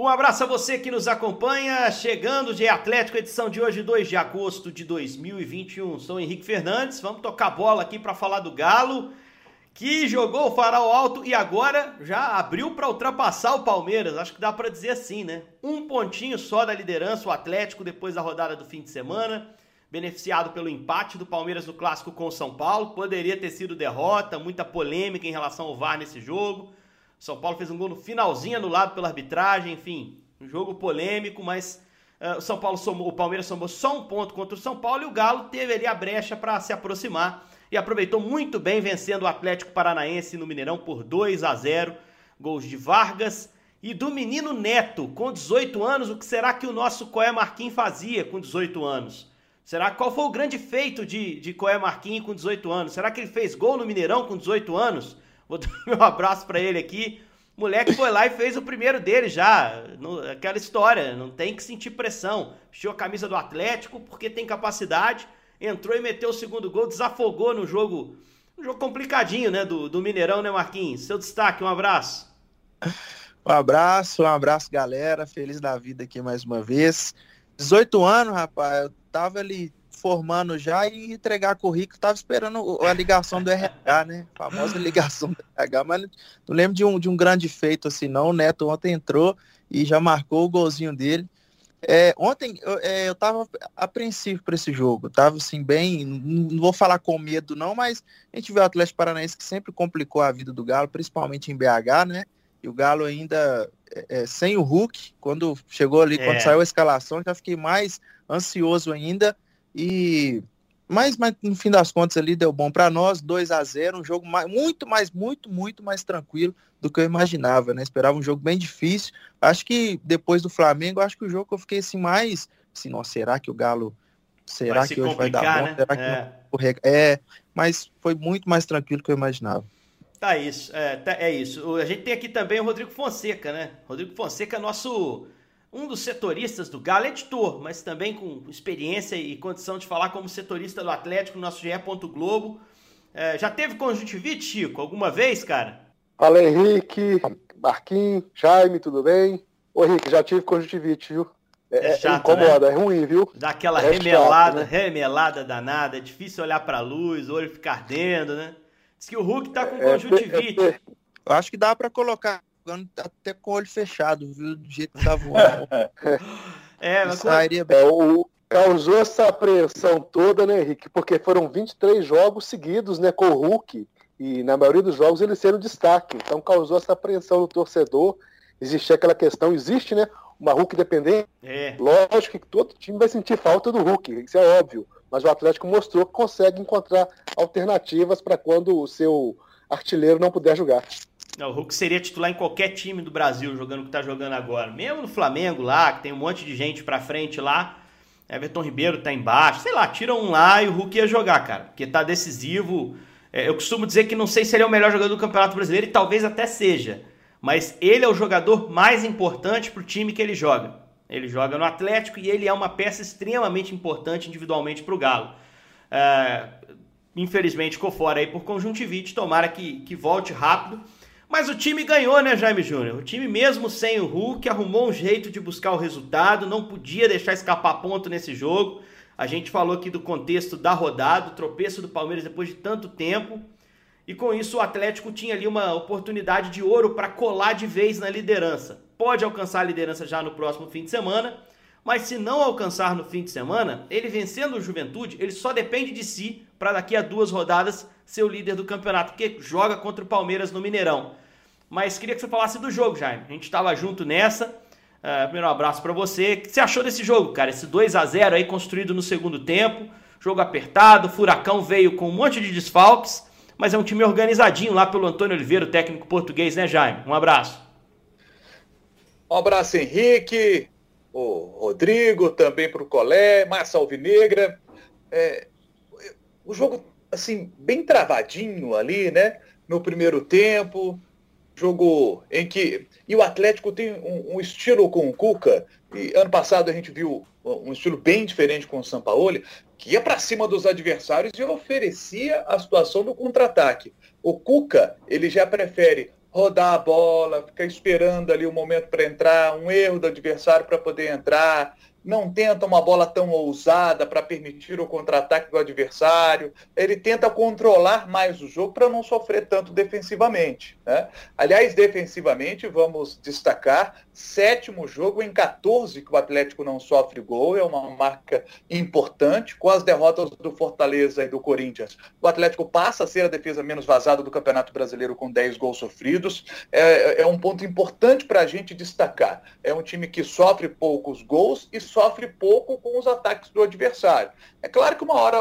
Um abraço a você que nos acompanha, chegando de Atlético, edição de hoje, 2 de agosto de 2021. Sou Henrique Fernandes, vamos tocar bola aqui para falar do Galo, que jogou o farol alto e agora já abriu para ultrapassar o Palmeiras. Acho que dá para dizer assim, né? Um pontinho só da liderança, o Atlético, depois da rodada do fim de semana, beneficiado pelo empate do Palmeiras no clássico com o São Paulo. Poderia ter sido derrota, muita polêmica em relação ao VAR nesse jogo. São Paulo fez um gol no finalzinho anulado pela arbitragem, enfim, um jogo polêmico, mas uh, o São Paulo somou, o Palmeiras somou só um ponto contra o São Paulo e o Galo teve ali a brecha para se aproximar e aproveitou muito bem vencendo o Atlético Paranaense no Mineirão por 2 a 0, gols de Vargas e do menino Neto, com 18 anos, o que será que o nosso Coé Marquinhos fazia com 18 anos? Será qual foi o grande feito de, de Coé Marquinhos com 18 anos? Será que ele fez gol no Mineirão com 18 anos? Vou dar meu abraço para ele aqui. O moleque foi lá e fez o primeiro dele já. No, aquela história, não tem que sentir pressão. Vestiu a camisa do Atlético porque tem capacidade. Entrou e meteu o segundo gol, desafogou no jogo. Um jogo complicadinho, né? Do, do Mineirão, né, Marquinhos? Seu destaque, um abraço. Um abraço, um abraço, galera. Feliz da vida aqui mais uma vez. 18 anos, rapaz. Eu tava ali formando já e entregar currículo, tava esperando a ligação do RH, né? A famosa ligação do RH, mas não lembro de um, de um grande feito assim, não. O Neto ontem entrou e já marcou o golzinho dele. É, ontem eu, é, eu tava apreensivo para esse jogo, tava assim, bem, não vou falar com medo não, mas a gente vê o Atlético Paranaense que sempre complicou a vida do Galo, principalmente em BH, né? E o Galo ainda é, é, sem o Hulk, quando chegou ali, quando é. saiu a escalação, já fiquei mais ansioso ainda. E mas, mas no fim das contas ali deu bom para nós, 2 a 0 um jogo mais, muito mais, muito, muito mais tranquilo do que eu imaginava, né? Esperava um jogo bem difícil. Acho que depois do Flamengo, acho que o jogo que eu fiquei assim mais, assim, nossa, será que o Galo será que hoje vai dar bom? Né? Será que é. Não... é, mas foi muito mais tranquilo do que eu imaginava. Tá isso, é, tá, é isso. A gente tem aqui também o Rodrigo Fonseca, né? Rodrigo Fonseca nosso um dos setoristas do Galo, editor, mas também com experiência e condição de falar como setorista do Atlético no nosso GE. Globo. É, já teve conjuntivite, Chico, alguma vez, cara? Fala, Henrique, Marquinhos, Jaime, tudo bem? Ô, Henrique, já tive conjuntivite, viu? É, é, é chato, incomoda, né? é ruim, viu? Dá aquela é remelada, chato, né? remelada danada, é difícil olhar pra luz, o olho ficar ardendo, né? Diz que o Hulk tá com é, conjuntivite. É, eu acho que dá para colocar jogando até com o olho fechado, viu? Do jeito que tá voando. é, mas sairia bem. É, o, causou essa apreensão toda, né, Henrique? Porque foram 23 jogos seguidos, né, com o Hulk. E na maioria dos jogos ele sendo destaque. Então causou essa apreensão no torcedor. Existia aquela questão, existe, né? Uma Hulk dependente. É. Lógico que todo time vai sentir falta do Hulk, isso é óbvio. Mas o Atlético mostrou que consegue encontrar alternativas para quando o seu artilheiro não puder jogar. O Hulk seria titular em qualquer time do Brasil jogando o que tá jogando agora. Mesmo no Flamengo lá, que tem um monte de gente pra frente lá. Everton Ribeiro tá embaixo. Sei lá, tira um lá e o Hulk ia jogar, cara. Porque tá decisivo. É, eu costumo dizer que não sei se ele é o melhor jogador do Campeonato Brasileiro e talvez até seja. Mas ele é o jogador mais importante pro time que ele joga. Ele joga no Atlético e ele é uma peça extremamente importante individualmente pro Galo. É, infelizmente ficou fora aí por conjuntivite. Tomara que, que volte rápido. Mas o time ganhou, né, Jaime Júnior? O time, mesmo sem o Hulk, arrumou um jeito de buscar o resultado, não podia deixar escapar ponto nesse jogo. A gente falou aqui do contexto da rodada, o tropeço do Palmeiras depois de tanto tempo. E com isso o Atlético tinha ali uma oportunidade de ouro para colar de vez na liderança. Pode alcançar a liderança já no próximo fim de semana, mas se não alcançar no fim de semana, ele vencendo o Juventude, ele só depende de si para daqui a duas rodadas ser o líder do campeonato, porque joga contra o Palmeiras no Mineirão. Mas queria que você falasse do jogo, Jaime. A gente estava junto nessa. Uh, primeiro um abraço para você. O que você achou desse jogo, cara? Esse 2 a 0 aí construído no segundo tempo. Jogo apertado, Furacão veio com um monte de desfalques, mas é um time organizadinho lá pelo Antônio Oliveira, o técnico português, né, Jaime? Um abraço. Um abraço, Henrique, o Rodrigo, também para o Colé, Massa Alvinegra. É, o jogo assim, bem travadinho ali, né? No primeiro tempo. Jogo em que. E o Atlético tem um, um estilo com o Cuca. E ano passado a gente viu um estilo bem diferente com o Sampaoli, que ia para cima dos adversários e oferecia a situação do contra-ataque. O Cuca, ele já prefere rodar a bola, ficar esperando ali o momento para entrar, um erro do adversário para poder entrar, não tenta uma bola tão ousada para permitir o contra-ataque do adversário, ele tenta controlar mais o jogo para não sofrer tanto defensivamente. Né? Aliás, defensivamente, vamos destacar, sétimo jogo em 14 que o Atlético não sofre gol, é uma marca importante, com as derrotas do Fortaleza e do Corinthians. O Atlético passa a ser a defesa menos vazada do Campeonato Brasileiro com 10 gols sofridos, é, é um ponto importante para a gente destacar. É um time que sofre poucos gols e sofre pouco com os ataques do adversário. É claro que uma hora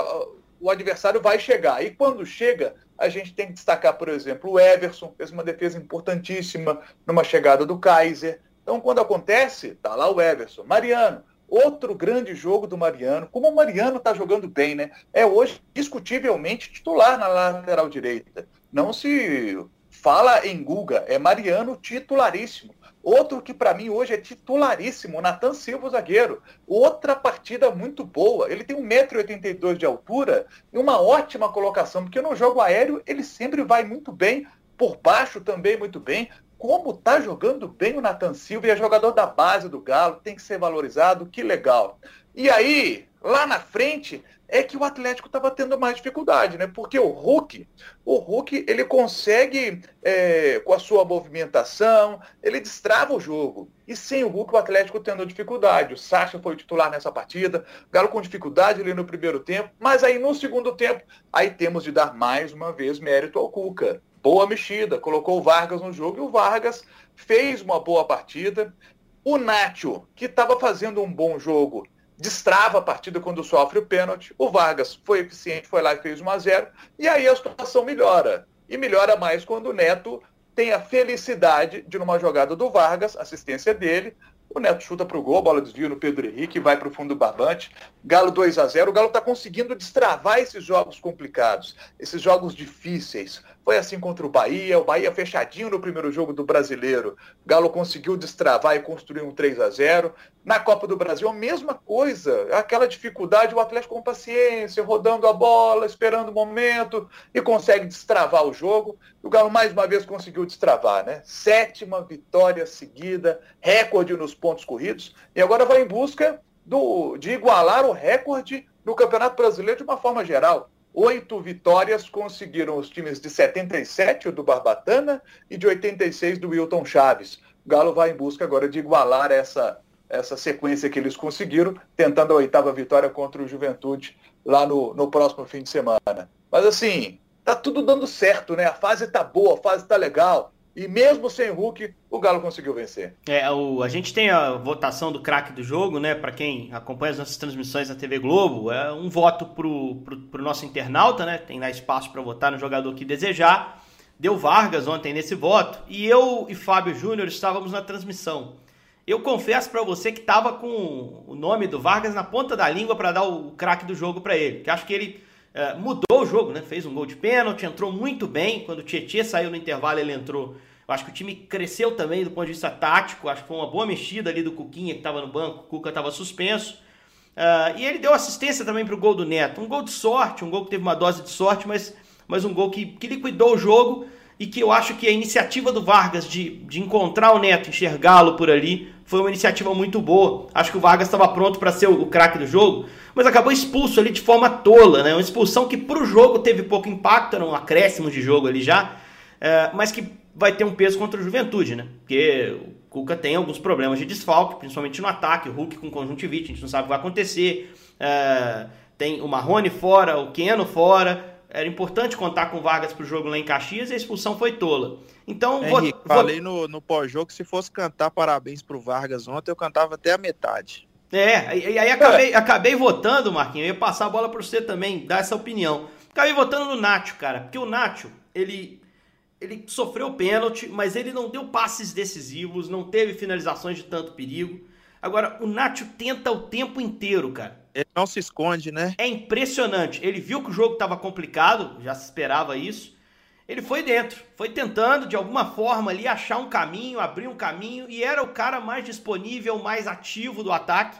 o adversário vai chegar. E quando chega, a gente tem que destacar, por exemplo, o Everson, fez uma defesa importantíssima numa chegada do Kaiser. Então, quando acontece, tá lá o Everson. Mariano, outro grande jogo do Mariano. Como o Mariano está jogando bem, né? É hoje, discutivelmente, titular na lateral direita. Não se fala em Guga, é Mariano titularíssimo. Outro que para mim hoje é titularíssimo, Natan Silva, zagueiro. Outra partida muito boa. Ele tem 1,82m de altura e uma ótima colocação, porque no jogo aéreo ele sempre vai muito bem, por baixo também muito bem. Como tá jogando bem o Natan Silva e é jogador da base do Galo, tem que ser valorizado, que legal. E aí, lá na frente, é que o Atlético estava tendo mais dificuldade, né? Porque o Hulk, o Hulk, ele consegue, é, com a sua movimentação, ele destrava o jogo. E sem o Hulk, o Atlético tendo dificuldade. O Sacha foi o titular nessa partida, Galo com dificuldade ali no primeiro tempo, mas aí no segundo tempo, aí temos de dar mais uma vez mérito ao Cuca. Boa mexida, colocou o Vargas no jogo e o Vargas fez uma boa partida. O Nacho, que estava fazendo um bom jogo, destrava a partida quando sofre o pênalti. O Vargas foi eficiente, foi lá e fez 1 a 0 e aí a situação melhora. E melhora mais quando o Neto tem a felicidade de, numa jogada do Vargas, assistência dele, o Neto chuta para o gol, bola desvia no Pedro Henrique, vai para o fundo do barbante. Galo 2 a 0 O Galo está conseguindo destravar esses jogos complicados, esses jogos difíceis. Foi assim contra o Bahia, o Bahia fechadinho no primeiro jogo do brasileiro. O Galo conseguiu destravar e construir um 3 a 0 Na Copa do Brasil, a mesma coisa. Aquela dificuldade, o Atlético com paciência, rodando a bola, esperando o momento e consegue destravar o jogo. O Galo mais uma vez conseguiu destravar, né? Sétima vitória seguida, recorde nos pontos corridos. E agora vai em busca do, de igualar o recorde do Campeonato Brasileiro de uma forma geral oito vitórias conseguiram os times de 77, o do Barbatana, e de 86 do Wilton Chaves. O Galo vai em busca agora de igualar essa, essa sequência que eles conseguiram, tentando a oitava vitória contra o Juventude lá no, no próximo fim de semana. Mas assim, tá tudo dando certo, né? A fase tá boa, a fase tá legal. E mesmo sem Hulk, o Galo conseguiu vencer. É, o, a gente tem a votação do craque do jogo, né? Para quem acompanha as nossas transmissões na TV Globo, é um voto pro, pro, pro nosso internauta, né? Tem lá espaço para votar no jogador que desejar. Deu Vargas ontem nesse voto e eu e Fábio Júnior estávamos na transmissão. Eu confesso para você que estava com o nome do Vargas na ponta da língua para dar o craque do jogo para ele, que acho que ele é, mudou o jogo, né? Fez um gol de pênalti, entrou muito bem. Quando o Tietchan saiu no intervalo, ele entrou. Eu acho que o time cresceu também do ponto de vista tático. Acho que foi uma boa mexida ali do Cuquinha, que estava no banco. O Cuca estava suspenso. Uh, e ele deu assistência também para o gol do Neto. Um gol de sorte, um gol que teve uma dose de sorte, mas, mas um gol que, que liquidou o jogo e que eu acho que a iniciativa do Vargas de, de encontrar o Neto, enxergá-lo por ali, foi uma iniciativa muito boa. Acho que o Vargas estava pronto para ser o, o craque do jogo, mas acabou expulso ali de forma tola, né? Uma expulsão que para o jogo teve pouco impacto, era um acréscimo de jogo ali já, é, mas que vai ter um peso contra o Juventude, né? Porque o Cuca tem alguns problemas de desfalque, principalmente no ataque, o Hulk com conjuntivite, a gente não sabe o que vai acontecer. É, tem o Marrone fora, o Keno fora era importante contar com Vargas para o jogo lá em Caxias e a expulsão foi tola. Então, Henrique, vou, falei no, no pós-jogo que se fosse cantar parabéns para o Vargas ontem, eu cantava até a metade. É, e aí acabei, acabei votando, Marquinhos, eu ia passar a bola para você também, dar essa opinião. Acabei votando no Nacho, cara, porque o Nacho, ele, ele sofreu pênalti, mas ele não deu passes decisivos, não teve finalizações de tanto perigo. Agora, o Nacho tenta o tempo inteiro, cara. Ele não se esconde, né? É impressionante. Ele viu que o jogo estava complicado, já se esperava isso. Ele foi dentro, foi tentando de alguma forma ali achar um caminho, abrir um caminho e era o cara mais disponível, mais ativo do ataque.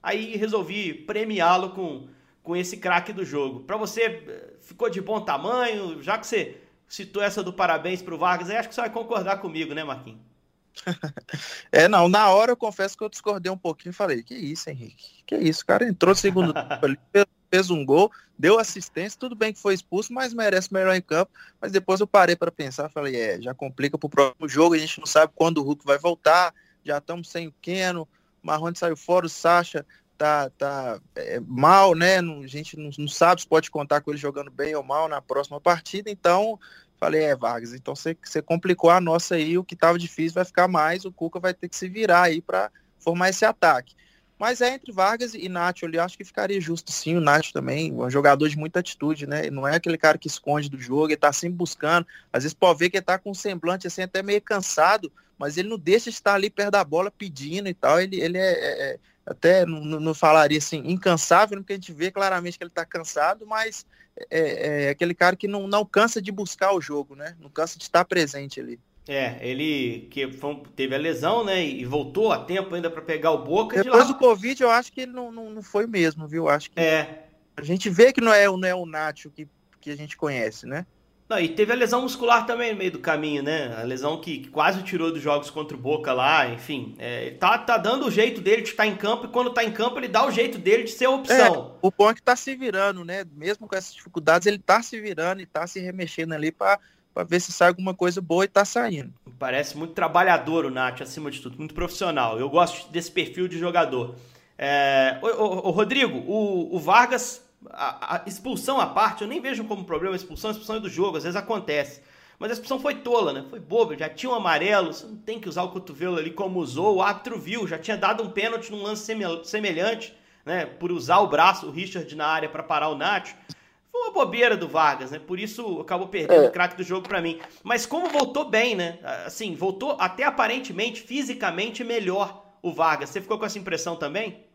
Aí resolvi premiá-lo com, com esse craque do jogo. Para você, ficou de bom tamanho, já que você citou essa do parabéns pro Vargas, aí acho que você vai concordar comigo, né, Marquinhos? é, não, na hora eu confesso que eu discordei um pouquinho falei, que isso, Henrique? Que isso, cara entrou no segundo tempo ali, fez um gol, deu assistência, tudo bem que foi expulso, mas merece melhor em campo. Mas depois eu parei para pensar, falei, é, já complica pro próximo jogo, a gente não sabe quando o Hulk vai voltar, já estamos sem o Keno, o Marrone saiu fora, o Sacha tá, tá é, mal, né? a gente não, não, sabe se pode contar com ele jogando bem ou mal na próxima partida, então falei, é, Vargas, então você, você complicou a nossa aí, o que estava difícil vai ficar mais, o Cuca vai ter que se virar aí para formar esse ataque. Mas é entre Vargas e Nacho ali, acho que ficaria justo sim, o Nacho também, um jogador de muita atitude, né? Não é aquele cara que esconde do jogo, ele tá sempre buscando. Às vezes pode ver que ele tá com um semblante assim, até meio cansado, mas ele não deixa de estar ali perto da bola pedindo e tal. Ele, ele é, é, é até não, não, falaria assim, incansável, porque a gente vê claramente que ele tá cansado, mas é, é aquele cara que não, não cansa de buscar o jogo, né? Não cansa de estar presente ali. É, ele que teve a lesão, né? E voltou a tempo ainda para pegar o Boca. Depois de do Covid, eu acho que ele não, não, não foi mesmo, viu? Acho que é. a gente vê que não é, não é o Nacho que, que a gente conhece, né? Não, e teve a lesão muscular também no meio do caminho, né? A lesão que, que quase tirou dos jogos contra o Boca lá, enfim. É, tá, tá dando o jeito dele de estar em campo, e quando tá em campo, ele dá o jeito dele de ser a opção. É, o bom é que tá se virando, né? Mesmo com essas dificuldades, ele tá se virando e tá se remexendo ali para para ver se sai alguma coisa boa e tá saindo. Parece muito trabalhador o Nath, acima de tudo, muito profissional. Eu gosto desse perfil de jogador. É... Ô, Rodrigo, o, o Vargas, a, a, expulsão à parte, eu nem vejo como problema a expulsão, a expulsão é do jogo, às vezes acontece. Mas a expulsão foi tola, né? Foi boba, já tinha um amarelo, você não tem que usar o cotovelo ali como usou, o árbitro viu, já tinha dado um pênalti num lance semelhante, né? Por usar o braço, o Richard na área para parar o Nath. Foi uma bobeira do Vargas, né? Por isso acabou perdendo é. o craque do jogo para mim. Mas como voltou bem, né? Assim, voltou até aparentemente, fisicamente melhor o Vargas. Você ficou com essa impressão também?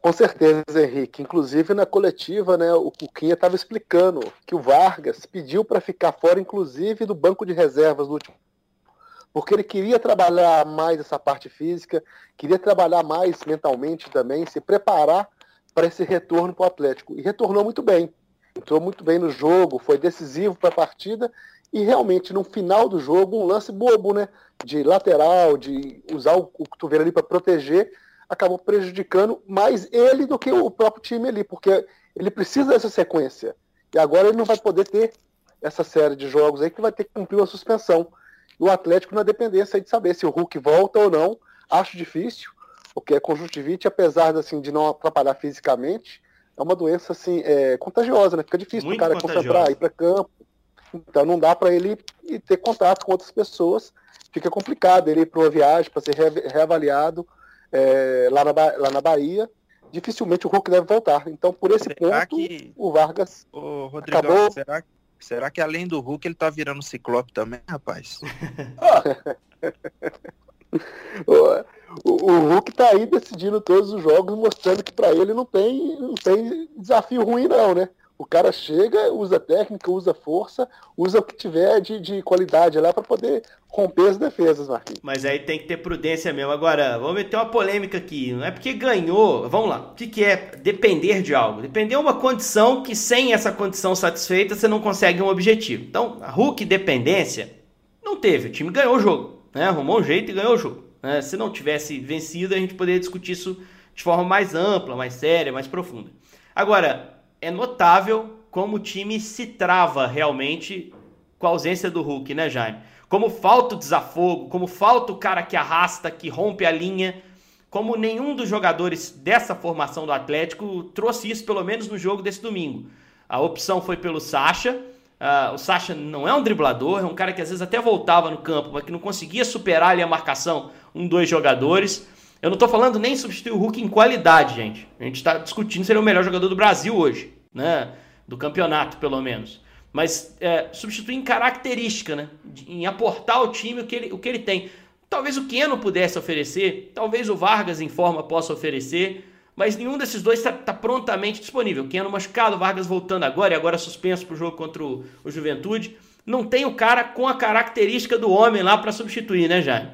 Com certeza, Henrique. Inclusive na coletiva, né, o Cuquinha estava explicando que o Vargas pediu para ficar fora, inclusive do banco de reservas no último, porque ele queria trabalhar mais essa parte física, queria trabalhar mais mentalmente também, se preparar para esse retorno para o Atlético. E retornou muito bem. Entrou muito bem no jogo, foi decisivo para a partida. E realmente, no final do jogo, um lance bobo, né? De lateral, de usar o, cotovelo ali para proteger, acabou prejudicando mais ele do que o próprio time ali, porque ele precisa dessa sequência. E agora ele não vai poder ter essa série de jogos aí que vai ter que cumprir uma suspensão. E o Atlético na dependência de saber se o Hulk volta ou não, acho difícil porque a conjuntivite, apesar de, assim, de não atrapalhar fisicamente, é uma doença assim, é, contagiosa, né? Fica difícil o cara contagiosa. concentrar, ir para campo. Então não dá para ele ter contato com outras pessoas. Fica complicado ele ir para uma viagem para ser reavaliado é, lá, na, lá na Bahia. Dificilmente o Hulk deve voltar. Então, por esse será ponto, que... o Vargas Ô, Rodrigo, acabou... será, será que além do Hulk ele tá virando ciclope também, rapaz? o, o Hulk tá aí decidindo todos os jogos, mostrando que para ele não tem, não tem desafio ruim, não, né? O cara chega, usa técnica, usa força, usa o que tiver de, de qualidade lá para poder romper as defesas, Marquinhos. Mas aí tem que ter prudência mesmo. Agora, vamos meter uma polêmica aqui. Não é porque ganhou. Vamos lá. O que, que é depender de algo? Depender é uma condição que, sem essa condição satisfeita, você não consegue um objetivo. Então, a Hulk dependência não teve. O time ganhou o jogo. Né? Arrumou um jeito e ganhou o jogo. Né? Se não tivesse vencido, a gente poderia discutir isso de forma mais ampla, mais séria, mais profunda. Agora, é notável como o time se trava realmente com a ausência do Hulk, né, Jaime? Como falta o desafogo, como falta o cara que arrasta, que rompe a linha, como nenhum dos jogadores dessa formação do Atlético trouxe isso, pelo menos no jogo desse domingo. A opção foi pelo Sacha, Uh, o Sacha não é um driblador, é um cara que às vezes até voltava no campo, mas que não conseguia superar ali a marcação um, dois jogadores. Eu não estou falando nem substituir o Hulk em qualidade, gente. A gente está discutindo se ele é o melhor jogador do Brasil hoje, né? Do campeonato, pelo menos. Mas é, substituir em característica, né? Em aportar ao time o que ele, o que ele tem. Talvez o Keno pudesse oferecer, talvez o Vargas em forma possa oferecer mas nenhum desses dois está tá prontamente disponível. Keno machucado, Vargas voltando agora e agora suspenso para o jogo contra o, o, Juventude. Não tem o cara com a característica do homem lá para substituir, né, Jaime?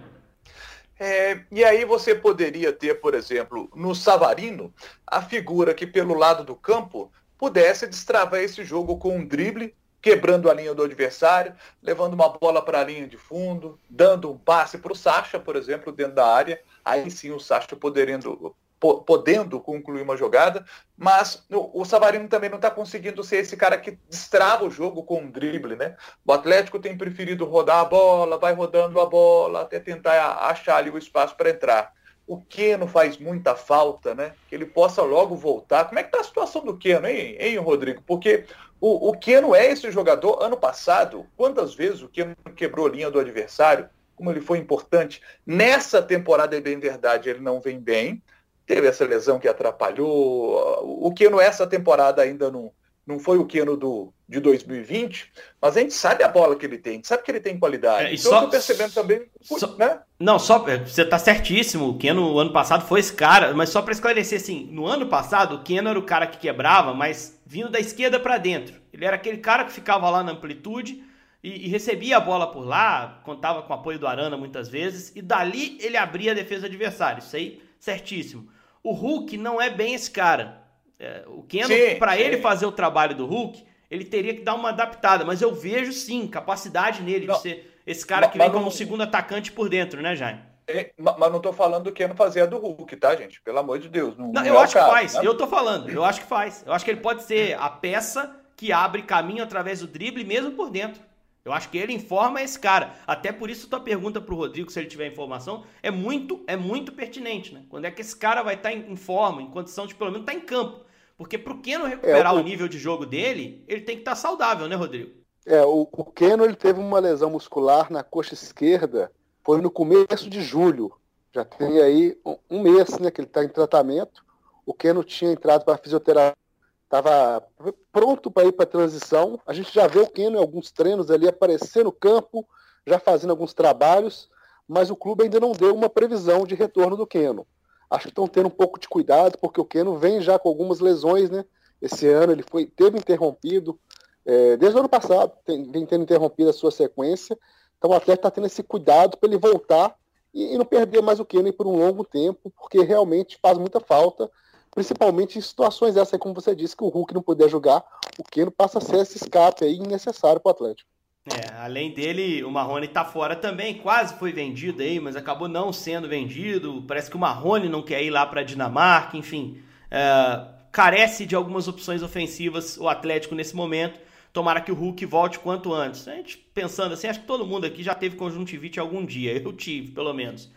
É, e aí você poderia ter, por exemplo, no Savarino, a figura que pelo lado do campo pudesse destravar esse jogo com um drible quebrando a linha do adversário, levando uma bola para a linha de fundo, dando um passe para o Sacha, por exemplo, dentro da área. Aí sim o Sacha podendo, podendo concluir uma jogada, mas o, Savarino também não está conseguindo ser esse cara que destrava o jogo com um drible, né? O Atlético tem preferido rodar a bola, vai rodando a bola até tentar achar ali o espaço para entrar. O Keno faz muita falta, né? Que ele possa logo voltar. Como é que tá a situação do Keno, hein, hein Rodrigo? Porque o, o Keno é esse jogador. Ano passado, quantas vezes o Keno quebrou a linha do adversário? Como ele foi importante. Nessa temporada, é bem verdade, ele não vem bem teve essa lesão que atrapalhou. O Keno essa temporada ainda não, não foi o Keno do, de 2020, mas a gente sabe a bola que ele tem, a gente sabe que ele tem qualidade. É, então só, eu tô percebendo também, só, né? Não, só é, você tá certíssimo. O Keno ano passado foi esse cara, mas só para esclarecer assim, no ano passado o Keno era o cara que quebrava, mas vindo da esquerda para dentro. Ele era aquele cara que ficava lá na amplitude e, e, recebia a bola por lá, contava com o apoio do Arana muitas vezes, e dali ele abria a defesa adversária. Isso aí, certíssimo. O Hulk não é bem esse cara. É, o Keno, para ele fazer o trabalho do Hulk, ele teria que dar uma adaptada. Mas eu vejo sim capacidade nele não, de ser esse cara que vem como não, segundo atacante por dentro, né, Jaime? É, mas não tô falando do Keno fazer a do Hulk, tá, gente? Pelo amor de Deus. Não, não eu é acho que faz. Né? Eu tô falando. Eu acho que faz. Eu acho que ele pode ser a peça que abre caminho através do drible, mesmo por dentro. Eu acho que ele informa esse cara. Até por isso tua pergunta pro Rodrigo, se ele tiver informação, é muito é muito pertinente, né? Quando é que esse cara vai estar tá em, forma, em condição de pelo menos estar tá em campo? Porque pro Keno recuperar é, o... o... nível de jogo dele, ele tem que estar tá saudável, né, Rodrigo? É, o, o Keno ele teve uma lesão muscular na coxa esquerda, foi no começo de julho. Já tem aí um, um mês né, que ele está em tratamento. O Keno tinha entrado para fisioterapia estava pronto para ir para a transição. A gente já vê o Keno em alguns treinos ali aparecer no campo, já fazendo alguns trabalhos, mas o clube ainda não deu uma previsão de retorno do Keno. Acho que estão tendo um pouco de cuidado, porque o Keno vem já com algumas lesões, né? Esse ano ele foi, teve interrompido, é, desde o ano passado, tem, vem tendo interrompido a sua sequência. Então o atleta está tendo esse cuidado para ele voltar e, e, não perder mais o Keno por um longo tempo, porque realmente faz muita falta principalmente em situações essas, como você disse, que o Hulk não puder jogar, o Keno passa a ser esse escape aí necessário para o Atlético. É, além dele, o Marrone tá fora também, quase foi vendido aí, mas acabou não sendo vendido. Parece que o Marrone não quer ir lá para Dinamarca, enfim. É, carece de algumas opções ofensivas o Atlético nesse momento. Tomara que o Hulk volte quanto antes. A gente pensando assim, acho que todo mundo aqui já teve conjuntivite algum dia. Eu tive, pelo menos.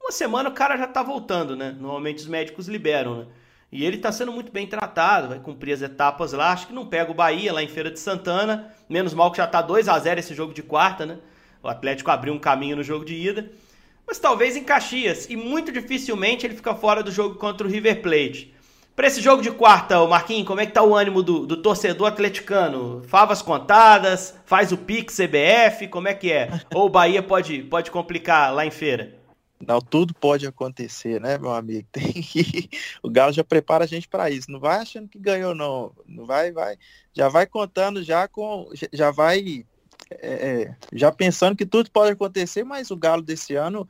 Uma semana o cara já tá voltando, né? Normalmente os médicos liberam, né? E ele está sendo muito bem tratado, vai cumprir as etapas lá. Acho que não pega o Bahia lá em Feira de Santana. Menos mal que já está 2 a 0 esse jogo de quarta, né? O Atlético abriu um caminho no jogo de ida. Mas talvez em Caxias. E muito dificilmente ele fica fora do jogo contra o River Plate. Para esse jogo de quarta, Marquinhos, como é que tá o ânimo do, do, torcedor atleticano? Favas contadas? Faz o Pix CBF? Como é que é? Ou o Bahia pode, pode complicar lá em feira? Não, tudo pode acontecer, né, meu amigo? Tem que... O Galo já prepara a gente para isso. Não vai achando que ganhou, não. Não vai, vai. Já vai contando já com. Já vai. É, é, já pensando que tudo pode acontecer, mas o Galo desse ano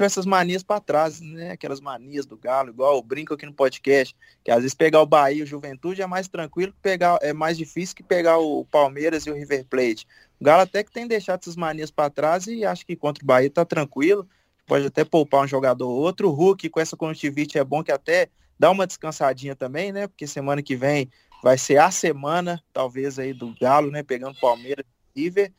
com essas manias para trás, né? Aquelas manias do Galo, igual brinco aqui no podcast, que às vezes pegar o Bahia o Juventude é mais tranquilo pegar, é mais difícil que pegar o Palmeiras e o River Plate. O Galo até que tem deixado essas manias para trás e acho que contra o Bahia tá tranquilo pode até poupar um jogador ou outro. O Hulk com essa conjuntivite é bom que até dá uma descansadinha também, né? Porque semana que vem vai ser a semana, talvez, aí do Galo, né? Pegando Palmeiras e River.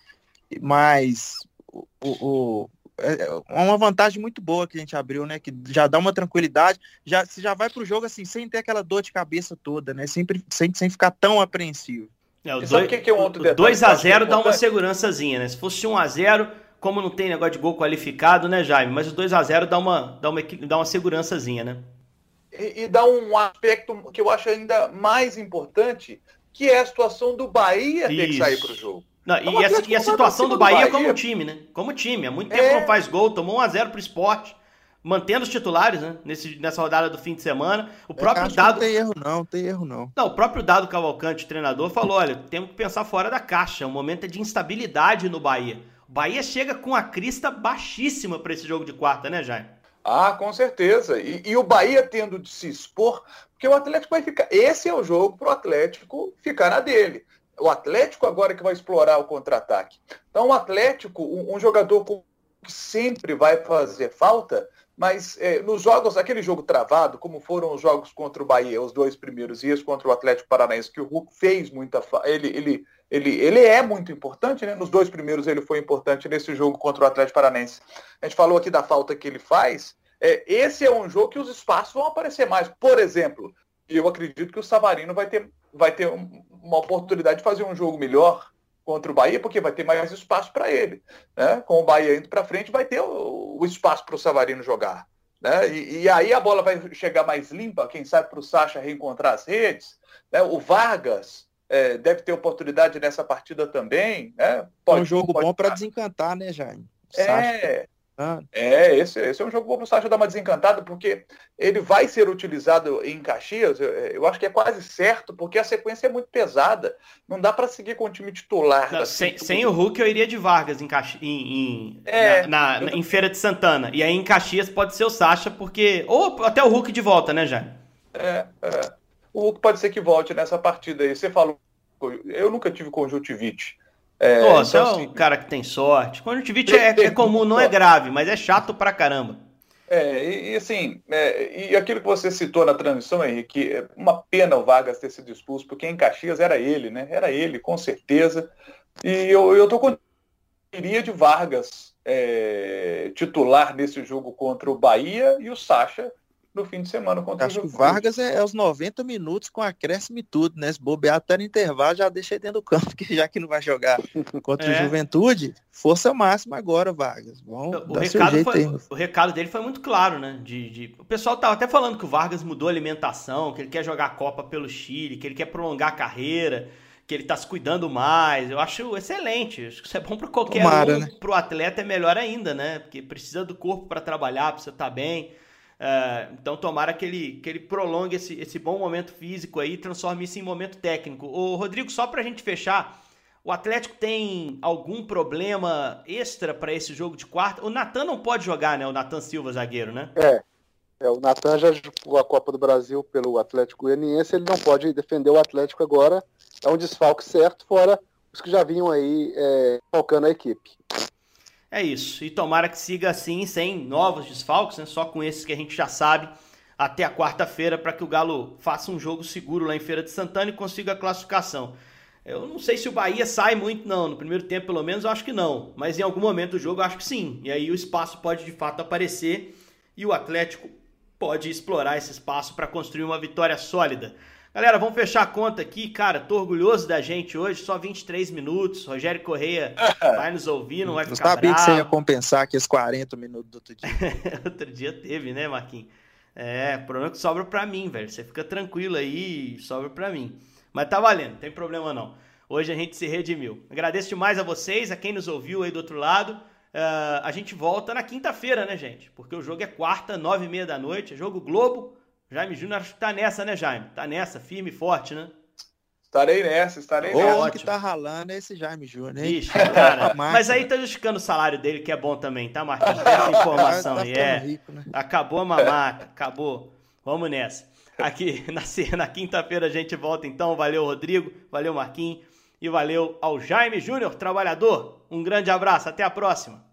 Mas o, o, é, é uma vantagem muito boa que a gente abriu, né? Que já dá uma tranquilidade, já, você já vai pro jogo assim, sem ter aquela dor de cabeça toda, né? Sempre, sem, sem ficar tão apreensivo. É, o 2x0 dá uma segurançazinha, né? Se fosse 1x0, como não tem negócio de gol qualificado, né, Jaime? Mas o 2 a 0 dá uma, dá uma, dá uma segurançazinha, né? E, e, dá um aspecto que eu acho ainda mais importante, que é a situação do Bahia ter que sair para o jogo. Não, e, a, e, a, situação do Bahia, do Bahia, como time, né? Como time. Há muito tempo é... não faz gol, tomou 1x0 pro esporte, mantendo os titulares, né? Nesse, nessa rodada do fim de semana. O próprio Dado. Não tem erro, não, tem erro, não. Não, o próprio Dado Cavalcante, treinador, falou: olha, temos que pensar fora da caixa. O é momento é de instabilidade no Bahia. Bahia chega com a crista baixíssima para esse jogo de quarta, né, Jaime? Ah, com certeza. E, e, o Bahia tendo de se expor, porque o Atlético vai ficar. Esse é o jogo para o Atlético ficar na dele. O Atlético agora que vai explorar o contra-ataque. Então, o Atlético, um, um jogador que sempre vai fazer falta, mas é, nos jogos, aquele jogo travado, como foram os jogos contra o Bahia, os dois primeiros, e esse contra o Atlético Paranaense, que o Hulk fez muita ele, ele, ele, ele é muito importante, né? Nos dois primeiros ele foi importante nesse jogo contra o Atlético Paranaense. A gente falou aqui da falta que ele faz. É, esse é um jogo que os espaços vão aparecer mais. Por exemplo, eu acredito que o Savarino vai ter, vai ter uma oportunidade de fazer um jogo melhor contra o Bahia, porque vai ter mais espaço para ele. Né? Com o Bahia indo para frente, vai ter o, o espaço para o Savarino jogar. Né? E, e, aí a bola vai chegar mais limpa, quem sabe para o Sacha reencontrar as redes. Né? O Vargas é, deve ter oportunidade nessa partida também. Né? Pode, é um jogo bom para desencantar, né, Jaime? É, é, esse, esse é um jogo bom para o Sacha dar uma desencantada, porque ele vai ser utilizado em Caxias, eu, eu, acho que é quase certo, porque a sequência é muito pesada. Não dá para seguir com o time titular. Não, assim, sem, sem o Hulk, eu iria de Vargas em, Caxi, em, em, é, na, na, em Feira de Santana. E aí em Caxias pode ser o Sacha, porque. Ou até o Hulk de volta, né, Jair? É, é. O Hulk pode ser que volte nessa partida aí. Você falou. Eu nunca tive conjuntivite. É, Pô, então, é um assim, cara que tem sorte. Conjuntivite é, é comum, não é grave, mas é chato pra caramba. É, e, e assim, é, e aquilo que você citou na transmissão, Henrique, é uma pena o Vargas ter sido expulso, porque em Caxias era ele, né? Era ele, com certeza. E eu, eu tô com iria de Vargas é, titular nesse jogo contra o Bahia e o Sacha no fim de semana contra Acho o Acho que Vargas é, é, os 90 minutos com acréscimo e tudo, né? Se bobear até no intervalo, já deixa ele dentro do campo, que já que não vai jogar contra é. o Juventude, força máxima agora, Vargas. Vamos o, recado foi, o recado dele foi muito claro, né? De, de, O pessoal tava até falando que o Vargas mudou a alimentação, que ele quer jogar a Copa pelo Chile, que ele quer prolongar a carreira, que ele tá se cuidando mais. Eu acho excelente. Acho que isso é bom para qualquer Tomara, um. Né? Pro atleta é melhor ainda, né? Porque precisa do corpo para trabalhar, precisa estar tá bem. Uh, então tomara que ele, que ele prolongue esse, esse bom momento físico aí e transforme isso em momento técnico. Ô, Rodrigo, só para a gente fechar, o Atlético tem algum problema extra para esse jogo de quarta? O Natan não pode jogar, né? O Natan Silva, zagueiro, né? É. é o Natan já jogou a Copa do Brasil pelo Atlético Goianiense, ele não pode defender o Atlético agora. É um desfalque certo, fora os que já vinham aí é, a equipe. É isso. E tomara que siga assim, sem novos desfalques, né? só com esses que a gente já sabe, até a quarta-feira, para que o Galo faça um jogo seguro lá em Feira de Santana e consiga a classificação. Eu não sei se o Bahia sai muito, não. No primeiro tempo, pelo menos, eu acho que não. Mas em algum momento do jogo, eu acho que sim. E aí o espaço pode de fato aparecer e o Atlético pode explorar esse espaço para construir uma vitória sólida. Galera, vamos fechar a conta aqui. Cara, tô orgulhoso da gente hoje, só 23 minutos. Rogério Correia vai nos ouvir, não vai ficar Eu sabia bravo. que você ia compensar aqueles 40 minutos do outro dia. outro dia teve, né, Marquinhos? É, problema é que sobra pra mim, velho. Você fica tranquilo aí, sobra pra mim. Mas tá valendo, não tem problema não. Hoje a gente se redimiu. Agradeço demais a vocês, a quem nos ouviu aí do outro lado. Uh, a gente volta na quinta-feira, né, gente? Porque o jogo é quarta, nove e meia da noite, é jogo Globo. Jaime Júnior acho que tá nessa, né, Jaime? Tá nessa, firme e forte, né? Estarei nessa, estarei nessa. O que tá ralando é esse Jaime Júnior, hein? Ixi, cara. Mas aí tá justificando o salário dele, que é bom também, tá, Marquinhos? Essa informação tá aí. É. Rico, né? Acabou a mamata, acabou. Vamos nessa. Aqui na, na quinta-feira a gente volta então. Valeu, Rodrigo. Valeu, Marquinhos. E valeu ao Jaime Júnior, trabalhador. Um grande abraço, até a próxima.